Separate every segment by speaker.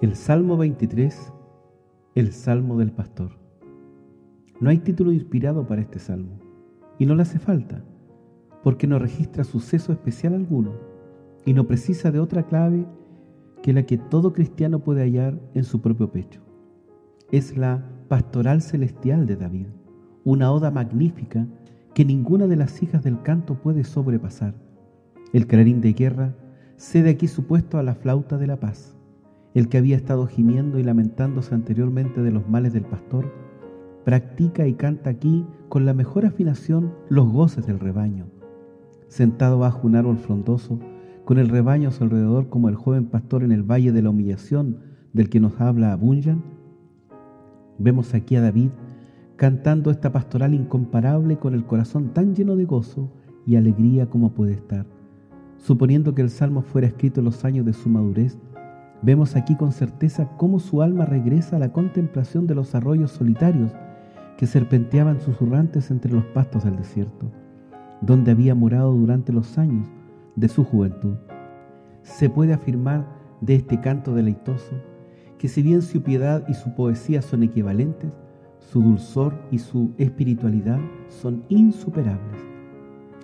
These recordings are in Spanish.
Speaker 1: El Salmo 23, el Salmo del Pastor. No hay título inspirado para este salmo, y no le hace falta, porque no registra suceso especial alguno, y no precisa de otra clave que la que todo cristiano puede hallar en su propio pecho. Es la pastoral celestial de David, una oda magnífica que ninguna de las hijas del canto puede sobrepasar. El clarín de guerra cede aquí su puesto a la flauta de la paz el que había estado gimiendo y lamentándose anteriormente de los males del pastor, practica y canta aquí con la mejor afinación los goces del rebaño. Sentado bajo un árbol frondoso, con el rebaño a su alrededor como el joven pastor en el valle de la humillación del que nos habla Bunyan, vemos aquí a David cantando esta pastoral incomparable con el corazón tan lleno de gozo y alegría como puede estar. Suponiendo que el salmo fuera escrito en los años de su madurez, Vemos aquí con certeza cómo su alma regresa a la contemplación de los arroyos solitarios que serpenteaban susurrantes entre los pastos del desierto, donde había morado durante los años de su juventud. Se puede afirmar de este canto deleitoso que si bien su piedad y su poesía son equivalentes, su dulzor y su espiritualidad son insuperables.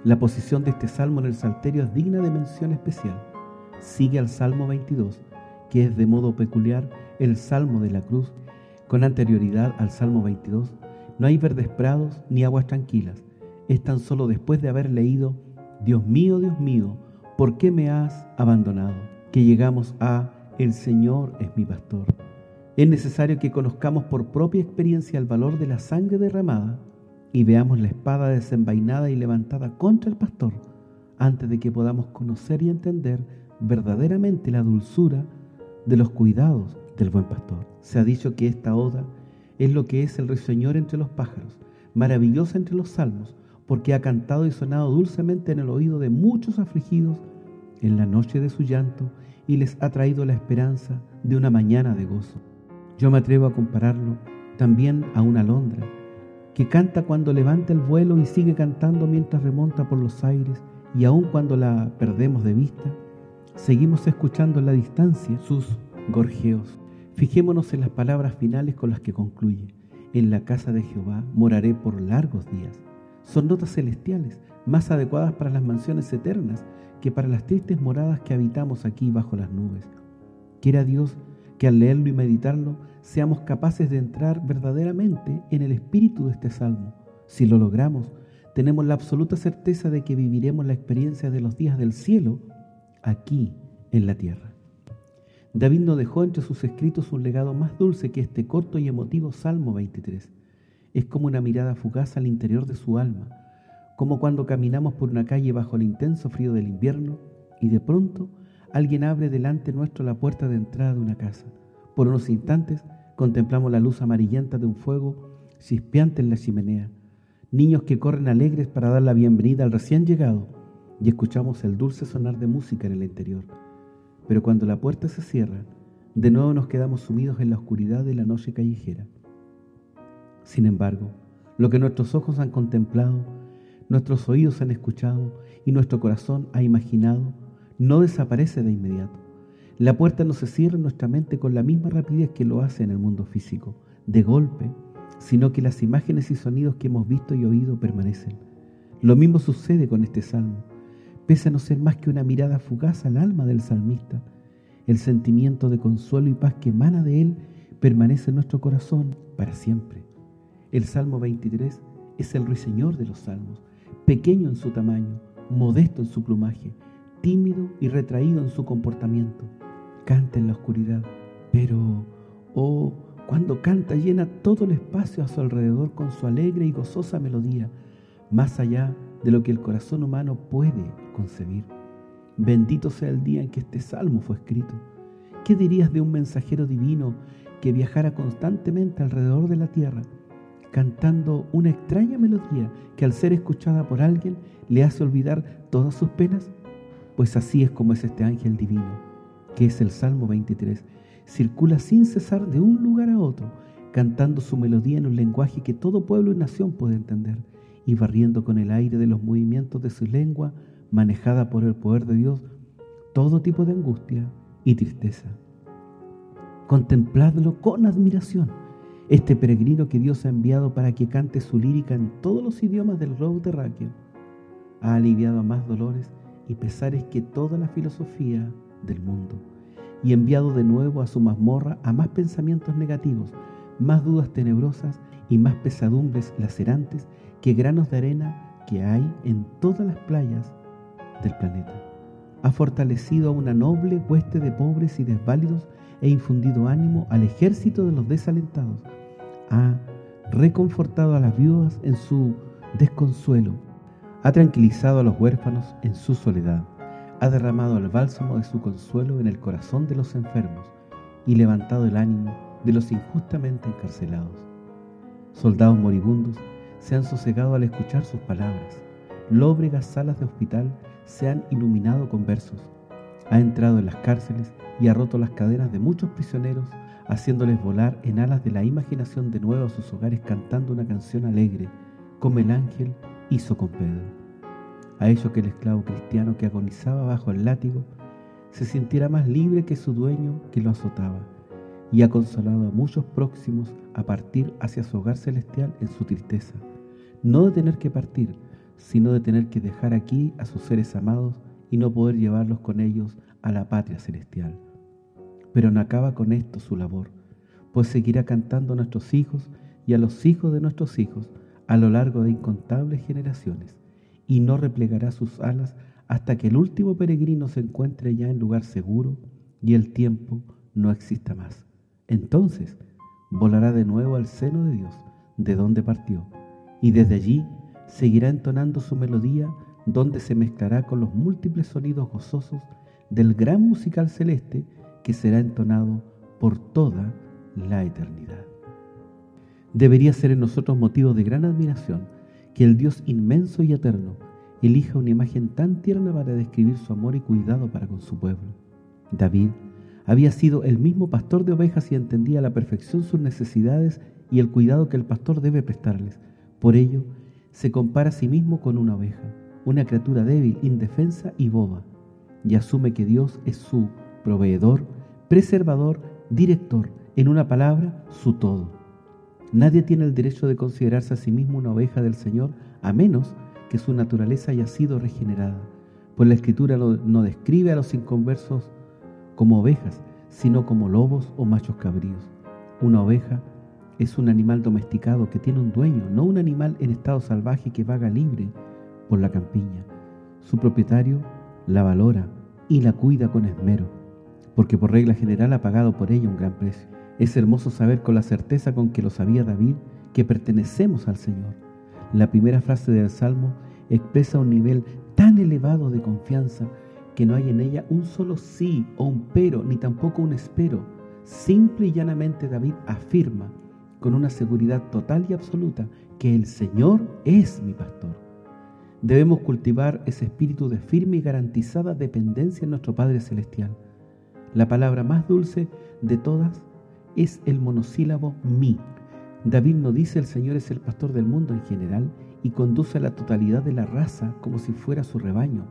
Speaker 1: La posición de este salmo en el Salterio es digna de mención especial. Sigue al Salmo 22, que es de modo peculiar el Salmo de la Cruz, con anterioridad al Salmo 22, no hay verdes prados ni aguas tranquilas. Es tan solo después de haber leído, Dios mío, Dios mío, ¿por qué me has abandonado? Que llegamos a, el Señor es mi pastor. Es necesario que conozcamos por propia experiencia el valor de la sangre derramada y veamos la espada desenvainada y levantada contra el pastor antes de que podamos conocer y entender verdaderamente la dulzura de los cuidados del buen pastor. Se ha dicho que esta oda es lo que es el ruiseñor entre los pájaros, maravillosa entre los salmos, porque ha cantado y sonado dulcemente en el oído de muchos afligidos en la noche de su llanto y les ha traído la esperanza de una mañana de gozo. Yo me atrevo a compararlo también a una alondra, que canta cuando levanta el vuelo y sigue cantando mientras remonta por los aires y aun cuando la perdemos de vista, Seguimos escuchando en la distancia sus gorjeos. Fijémonos en las palabras finales con las que concluye. En la casa de Jehová moraré por largos días. Son notas celestiales, más adecuadas para las mansiones eternas que para las tristes moradas que habitamos aquí bajo las nubes. Quiera Dios que al leerlo y meditarlo seamos capaces de entrar verdaderamente en el espíritu de este salmo. Si lo logramos, tenemos la absoluta certeza de que viviremos la experiencia de los días del cielo aquí en la tierra. David no dejó entre sus escritos un legado más dulce que este corto y emotivo Salmo 23. Es como una mirada fugaz al interior de su alma, como cuando caminamos por una calle bajo el intenso frío del invierno y de pronto alguien abre delante nuestro la puerta de entrada de una casa. Por unos instantes contemplamos la luz amarillenta de un fuego chispeante en la chimenea, niños que corren alegres para dar la bienvenida al recién llegado, y escuchamos el dulce sonar de música en el interior. Pero cuando la puerta se cierra, de nuevo nos quedamos sumidos en la oscuridad de la noche callejera. Sin embargo, lo que nuestros ojos han contemplado, nuestros oídos han escuchado y nuestro corazón ha imaginado, no desaparece de inmediato. La puerta no se cierra en nuestra mente con la misma rapidez que lo hace en el mundo físico, de golpe, sino que las imágenes y sonidos que hemos visto y oído permanecen. Lo mismo sucede con este salmo pese a no ser más que una mirada fugaz al alma del salmista, el sentimiento de consuelo y paz que emana de él permanece en nuestro corazón para siempre. El Salmo 23 es el ruiseñor de los salmos, pequeño en su tamaño, modesto en su plumaje, tímido y retraído en su comportamiento. Canta en la oscuridad, pero, oh, cuando canta llena todo el espacio a su alrededor con su alegre y gozosa melodía, más allá de lo que el corazón humano puede concebir. Bendito sea el día en que este salmo fue escrito. ¿Qué dirías de un mensajero divino que viajara constantemente alrededor de la tierra, cantando una extraña melodía que al ser escuchada por alguien le hace olvidar todas sus penas? Pues así es como es este ángel divino, que es el Salmo 23. Circula sin cesar de un lugar a otro, cantando su melodía en un lenguaje que todo pueblo y nación puede entender y barriendo con el aire de los movimientos de su lengua, manejada por el poder de Dios, todo tipo de angustia y tristeza. Contempladlo con admiración. Este peregrino que Dios ha enviado para que cante su lírica en todos los idiomas del globo terráqueo ha aliviado más dolores y pesares que toda la filosofía del mundo y enviado de nuevo a su mazmorra a más pensamientos negativos, más dudas tenebrosas y más pesadumbres lacerantes que granos de arena que hay en todas las playas del planeta. Ha fortalecido a una noble hueste de pobres y desválidos e infundido ánimo al ejército de los desalentados. Ha reconfortado a las viudas en su desconsuelo. Ha tranquilizado a los huérfanos en su soledad. Ha derramado el bálsamo de su consuelo en el corazón de los enfermos y levantado el ánimo de los injustamente encarcelados. Soldados moribundos se han sosegado al escuchar sus palabras. Lóbregas salas de hospital se han iluminado con versos. Ha entrado en las cárceles y ha roto las cadenas de muchos prisioneros, haciéndoles volar en alas de la imaginación de nuevo a sus hogares cantando una canción alegre, como el ángel hizo con Pedro. Ha hecho que el esclavo cristiano que agonizaba bajo el látigo se sintiera más libre que su dueño que lo azotaba, y ha consolado a muchos próximos a partir hacia su hogar celestial en su tristeza, no de tener que partir, sino de tener que dejar aquí a sus seres amados y no poder llevarlos con ellos a la patria celestial. Pero no acaba con esto su labor, pues seguirá cantando a nuestros hijos y a los hijos de nuestros hijos a lo largo de incontables generaciones, y no replegará sus alas hasta que el último peregrino se encuentre ya en lugar seguro y el tiempo no exista más. Entonces volará de nuevo al seno de Dios, de donde partió, y desde allí seguirá entonando su melodía donde se mezclará con los múltiples sonidos gozosos del gran musical celeste que será entonado por toda la eternidad. Debería ser en nosotros motivo de gran admiración que el Dios inmenso y eterno elija una imagen tan tierna para describir su amor y cuidado para con su pueblo. David había sido el mismo pastor de ovejas y entendía a la perfección sus necesidades y el cuidado que el pastor debe prestarles. Por ello, se compara a sí mismo con una oveja, una criatura débil, indefensa y boba, y asume que Dios es su proveedor, preservador, director, en una palabra, su todo. Nadie tiene el derecho de considerarse a sí mismo una oveja del Señor a menos que su naturaleza haya sido regenerada, pues la Escritura no describe a los inconversos como ovejas, sino como lobos o machos cabríos. Una oveja es un animal domesticado que tiene un dueño, no un animal en estado salvaje que vaga libre por la campiña. Su propietario la valora y la cuida con esmero, porque por regla general ha pagado por ella un gran precio. Es hermoso saber con la certeza con que lo sabía David que pertenecemos al Señor. La primera frase del Salmo expresa un nivel tan elevado de confianza que no hay en ella un solo sí o un pero, ni tampoco un espero. Simple y llanamente David afirma con una seguridad total y absoluta que el Señor es mi pastor. Debemos cultivar ese espíritu de firme y garantizada dependencia en nuestro Padre Celestial. La palabra más dulce de todas es el monosílabo mi. David no dice el Señor es el pastor del mundo en general y conduce a la totalidad de la raza como si fuera su rebaño,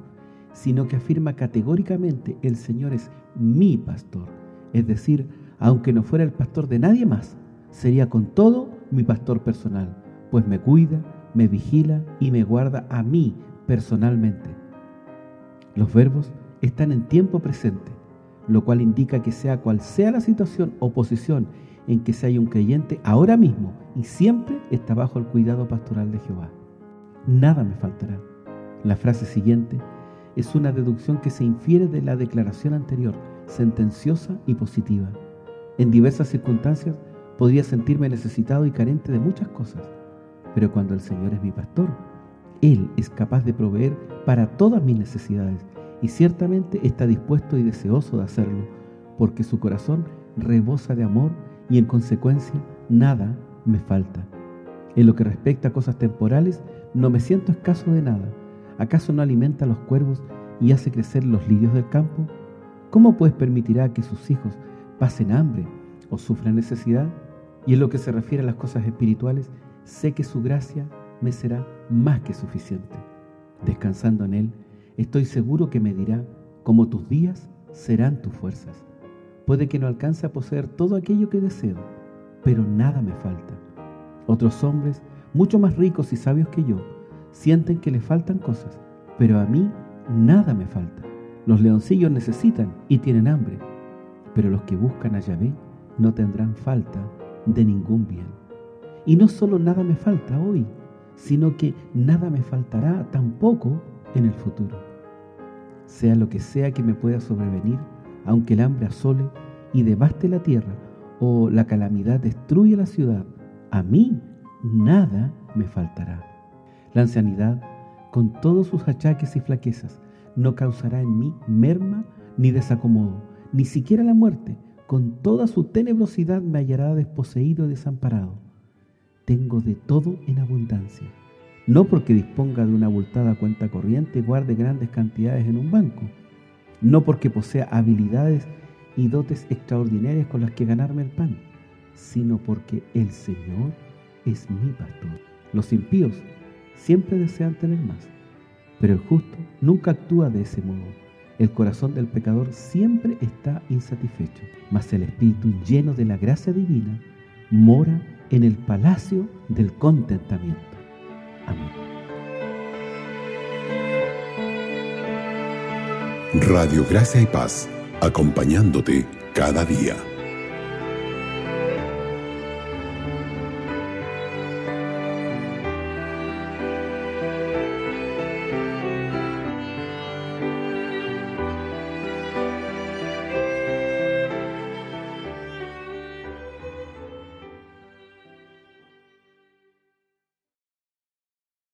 Speaker 1: sino que afirma categóricamente el Señor es mi pastor. Es decir, aunque no fuera el pastor de nadie más, sería con todo mi pastor personal, pues me cuida, me vigila y me guarda a mí personalmente. Los verbos están en tiempo presente, lo cual indica que sea cual sea la situación o posición en que se haya un creyente ahora mismo y siempre está bajo el cuidado pastoral de Jehová. Nada me faltará. La frase siguiente es una deducción que se infiere de la declaración anterior, sentenciosa y positiva. En diversas circunstancias podría sentirme necesitado y carente de muchas cosas, pero cuando el Señor es mi pastor, Él es capaz de proveer para todas mis necesidades y ciertamente está dispuesto y deseoso de hacerlo, porque su corazón rebosa de amor y en consecuencia nada me falta. En lo que respecta a cosas temporales, no me siento escaso de nada. ¿Acaso no alimenta a los cuervos y hace crecer los lirios del campo? ¿Cómo pues permitirá que sus hijos pasen hambre o sufran necesidad? Y en lo que se refiere a las cosas espirituales, sé que su gracia me será más que suficiente. Descansando en Él, estoy seguro que me dirá, como tus días serán tus fuerzas. Puede que no alcance a poseer todo aquello que deseo, pero nada me falta. Otros hombres, mucho más ricos y sabios que yo, sienten que le faltan cosas, pero a mí nada me falta. Los leoncillos necesitan y tienen hambre, pero los que buscan a Yahvé no tendrán falta de ningún bien. Y no solo nada me falta hoy, sino que nada me faltará tampoco en el futuro. Sea lo que sea que me pueda sobrevenir, aunque el hambre asole y devaste la tierra o la calamidad destruya la ciudad, a mí nada me faltará. La ancianidad, con todos sus achaques y flaquezas, no causará en mí merma ni desacomodo, ni siquiera la muerte, con toda su tenebrosidad me hallará desposeído y desamparado. Tengo de todo en abundancia, no porque disponga de una abultada cuenta corriente y guarde grandes cantidades en un banco, no porque posea habilidades y dotes extraordinarias con las que ganarme el pan, sino porque el Señor es mi pastor. Los impíos siempre desean tener más, pero el justo nunca actúa de ese modo. El corazón del pecador siempre está insatisfecho, mas el espíritu lleno de la gracia divina mora en el palacio del contentamiento. Amén.
Speaker 2: Radio Gracia y Paz, acompañándote cada día.